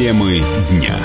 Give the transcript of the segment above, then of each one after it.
Темы дня.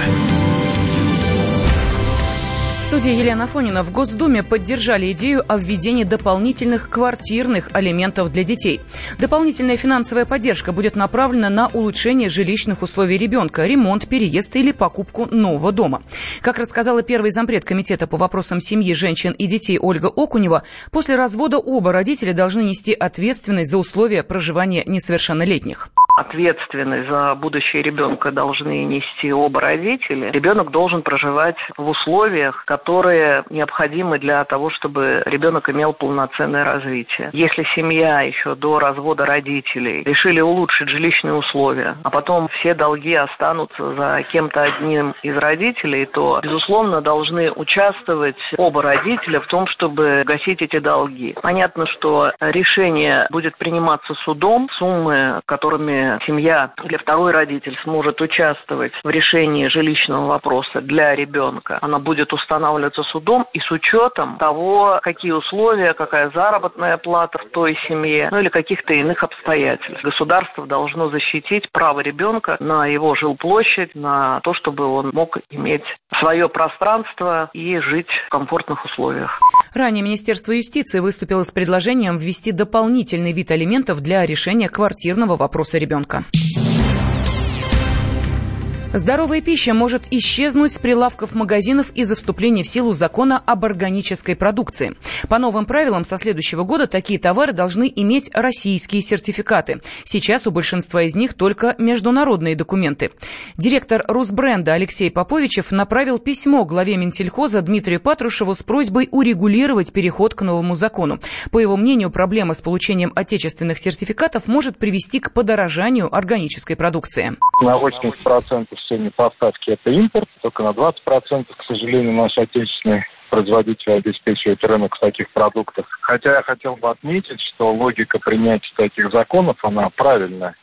В студии Елена Фонина в Госдуме поддержали идею о введении дополнительных квартирных алиментов для детей. Дополнительная финансовая поддержка будет направлена на улучшение жилищных условий ребенка, ремонт, переезд или покупку нового дома. Как рассказала первый зампред Комитета по вопросам семьи, женщин и детей Ольга Окунева, после развода оба родителя должны нести ответственность за условия проживания несовершеннолетних ответственность за будущее ребенка должны нести оба родителя, ребенок должен проживать в условиях, которые необходимы для того, чтобы ребенок имел полноценное развитие. Если семья еще до развода родителей решили улучшить жилищные условия, а потом все долги останутся за кем-то одним из родителей, то, безусловно, должны участвовать оба родителя в том, чтобы гасить эти долги. Понятно, что решение будет приниматься судом, суммы, которыми семья или второй родитель сможет участвовать в решении жилищного вопроса для ребенка, она будет устанавливаться судом и с учетом того, какие условия, какая заработная плата в той семье, ну или каких-то иных обстоятельств. Государство должно защитить право ребенка на его жилплощадь, на то, чтобы он мог иметь свое пространство и жить в комфортных условиях. Ранее Министерство юстиции выступило с предложением ввести дополнительный вид алиментов для решения квартирного вопроса ребенка ребенка. Здоровая пища может исчезнуть с прилавков магазинов из-за вступления в силу закона об органической продукции. По новым правилам со следующего года такие товары должны иметь российские сертификаты. Сейчас у большинства из них только международные документы. Директор Русбренда Алексей Поповичев направил письмо главе Минсельхоза Дмитрию Патрушеву с просьбой урегулировать переход к новому закону. По его мнению, проблема с получением отечественных сертификатов может привести к подорожанию органической продукции. На 80% сегодня поставки это импорт, только на 20%, к сожалению, наши отечественные производители обеспечивают рынок в таких продуктах. Хотя я хотел бы отметить, что логика принятия таких законов, она правильная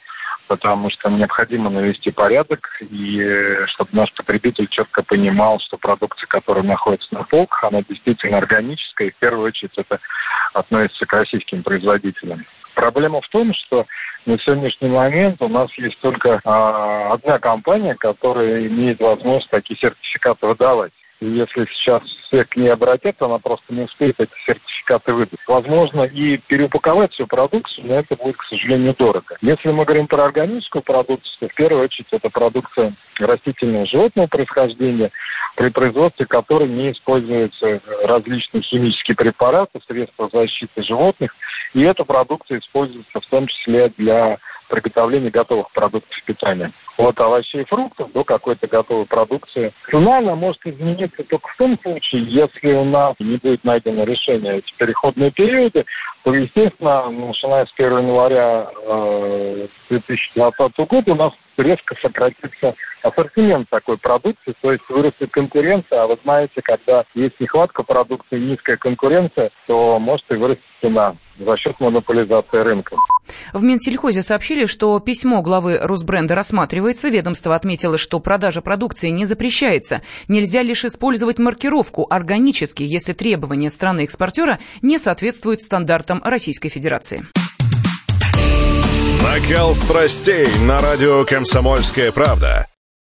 потому что необходимо навести порядок, и чтобы наш потребитель четко понимал, что продукция, которая находится на полках, она действительно органическая, и в первую очередь это относится к российским производителям. Проблема в том, что на сегодняшний момент у нас есть только а, одна компания, которая имеет возможность такие сертификаты выдавать. И если сейчас все к ней обратятся, она просто не успеет эти сертификаты выдать. Возможно, и переупаковать всю продукцию, но это будет, к сожалению, дорого. Если мы говорим про органическую продукцию, то в первую очередь это продукция растительного животного происхождения, при производстве которой не используются различные химические препараты, средства защиты животных, и эта продукция используется в том числе для приготовления готовых продуктов питания. От овощей и фруктов до какой-то готовой продукции. Цена, она может измениться только в том случае, если у нас не будет найдено решение эти переходные периоды, то, естественно, начиная с 1 января э, 2020 года у нас резко сократится ассортимент такой продукции, то есть вырастет конкуренция, а вы знаете, когда есть нехватка продукции, низкая конкуренция, то может и вырасти цена за счет монополизации рынка. В Минсельхозе сообщили, что письмо главы Росбренда рассматривается. Ведомство отметило, что продажа продукции не запрещается. Нельзя лишь использовать маркировку органически, если требования страны-экспортера не соответствуют стандартам Российской Федерации. Накал страстей на радио «Комсомольская правда».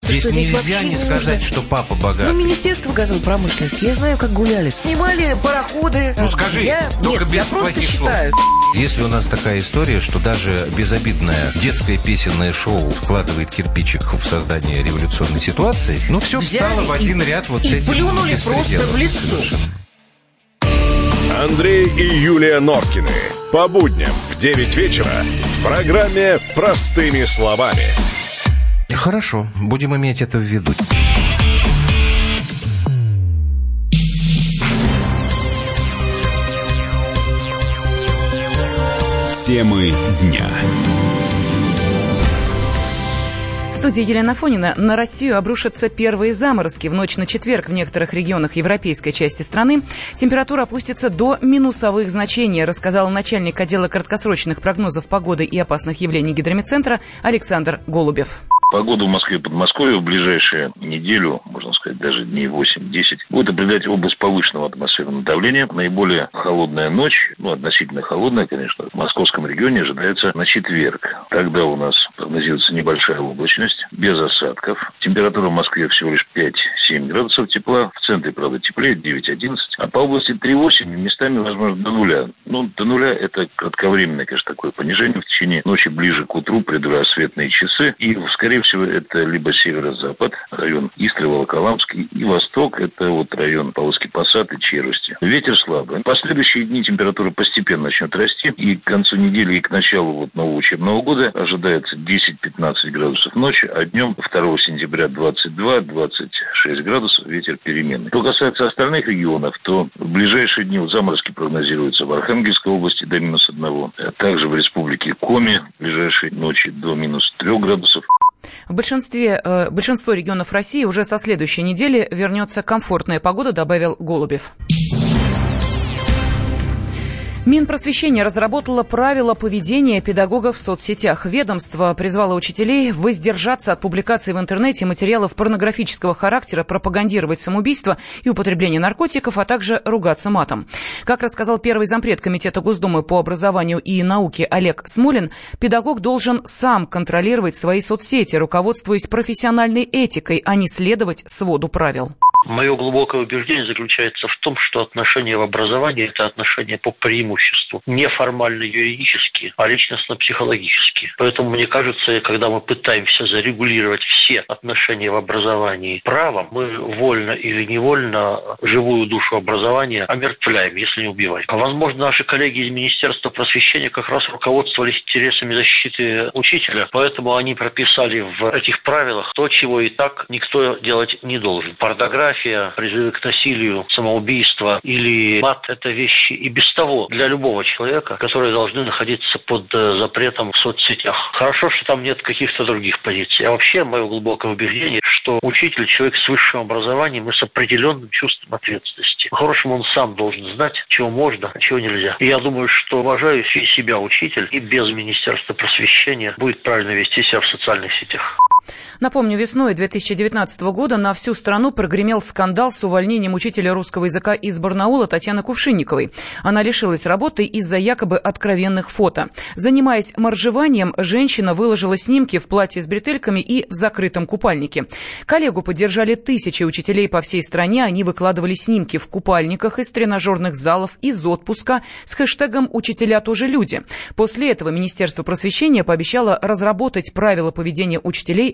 Здесь, здесь нельзя не сказать, что папа богатый. Ну, Министерство газовой промышленности, я знаю, как гуляли. Снимали пароходы. Ну, скажи, я... только Нет, без я плохих слов. считаю. Если у нас такая история, что даже безобидное детское песенное шоу вкладывает кирпичик в создание революционной ситуации, ну, все Взяли встало в один и- ряд вот и с этим плюнули просто в лицо. совершенно. Андрей и Юлия Норкины. По будням в 9 вечера в программе «Простыми словами». Хорошо, будем иметь это в виду. Темы дня. Студии Елена Фонина. На Россию обрушатся первые заморозки. В ночь на четверг в некоторых регионах европейской части страны температура опустится до минусовых значений, рассказал начальник отдела краткосрочных прогнозов погоды и опасных явлений гидромедцентра Александр Голубев. Погода в Москве и Подмосковье в ближайшую неделю, можно сказать, даже дней 8-10, будет определять область повышенного атмосферного давления. Наиболее холодная ночь, ну, относительно холодная, конечно, в московском регионе ожидается на четверг. Тогда у нас прогнозируется небольшая облачность, без осадков. Температура в Москве всего лишь 5-7 градусов тепла. В центре, правда, теплее, 9-11. А по области 3-8 местами, возможно, до нуля. Ну, до нуля это кратковременное, конечно, такое понижение в течение ночи ближе к утру, предрассветные часы. И, скорее всего, это либо северо-запад, район Истры, Волоколамский, и восток, это вот район Павловский Посад и Червости. Ветер слабый. В последующие дни температура постепенно начнет расти, и к концу недели и к началу вот нового учебного года ожидается 10-15 градусов ночи, а днем 2 сентября 22-26 градусов, ветер переменный. Что касается остальных регионов, то в ближайшие дни заморозки прогнозируются в Архангельской области до минус 1, а также в республике Коми в ближайшие ночи до минус 3 градусов. В большинстве, э, большинство регионов России уже со следующей недели вернется комфортная погода, добавил Голубев. Минпросвещение разработало правила поведения педагогов в соцсетях. Ведомство призвало учителей воздержаться от публикации в интернете материалов порнографического характера, пропагандировать самоубийство и употребление наркотиков, а также ругаться матом. Как рассказал первый зампред Комитета Госдумы по образованию и науке Олег Смолин, педагог должен сам контролировать свои соцсети, руководствуясь профессиональной этикой, а не следовать своду правил. Мое глубокое убеждение заключается в том, что отношения в образовании – это отношения по преимуществу. Не формально юридические, а личностно-психологические. Поэтому, мне кажется, когда мы пытаемся зарегулировать все отношения в образовании правом, мы вольно или невольно живую душу образования омертвляем, если не убиваем. А возможно, наши коллеги из Министерства просвещения как раз руководствовались интересами защиты учителя, поэтому они прописали в этих правилах то, чего и так никто делать не должен. Порнография порнография, призывы к насилию, самоубийство или мат – это вещи и без того для любого человека, которые должны находиться под э, запретом в соцсетях. Хорошо, что там нет каких-то других позиций. А вообще, мое глубокое убеждение, что учитель – человек с высшим образованием и с определенным чувством ответственности. По-хорошему, он сам должен знать, чего можно, а чего нельзя. И я думаю, что уважающий себя учитель и без Министерства просвещения будет правильно вести себя в социальных сетях. Напомню, весной 2019 года на всю страну прогремел скандал с увольнением учителя русского языка из Барнаула Татьяны Кувшинниковой. Она лишилась работы из-за якобы откровенных фото. Занимаясь моржеванием, женщина выложила снимки в платье с бретельками и в закрытом купальнике. Коллегу поддержали тысячи учителей по всей стране. Они выкладывали снимки в купальниках из тренажерных залов, из отпуска с хэштегом «Учителя тоже люди». После этого Министерство просвещения пообещало разработать правила поведения учителей